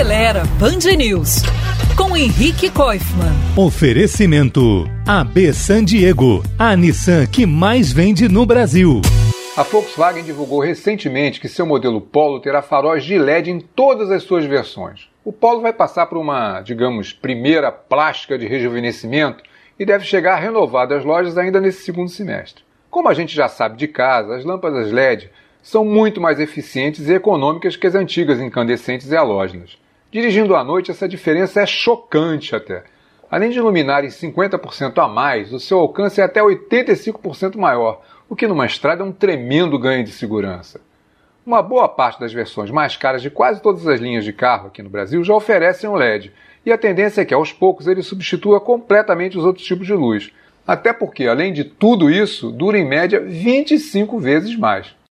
Acelera Band News com Henrique Koifman. Oferecimento AB San Diego, a Nissan que mais vende no Brasil. A Volkswagen divulgou recentemente que seu modelo Polo terá faróis de LED em todas as suas versões. O Polo vai passar por uma, digamos, primeira plástica de rejuvenescimento e deve chegar renovado às lojas ainda nesse segundo semestre. Como a gente já sabe de casa, as lâmpadas LED são muito mais eficientes e econômicas que as antigas incandescentes e halógenas. Dirigindo à noite, essa diferença é chocante até. Além de iluminar em 50% a mais, o seu alcance é até 85% maior, o que numa estrada é um tremendo ganho de segurança. Uma boa parte das versões mais caras de quase todas as linhas de carro aqui no Brasil já oferecem um LED, e a tendência é que aos poucos ele substitua completamente os outros tipos de luz. Até porque, além de tudo isso, dura em média 25 vezes mais.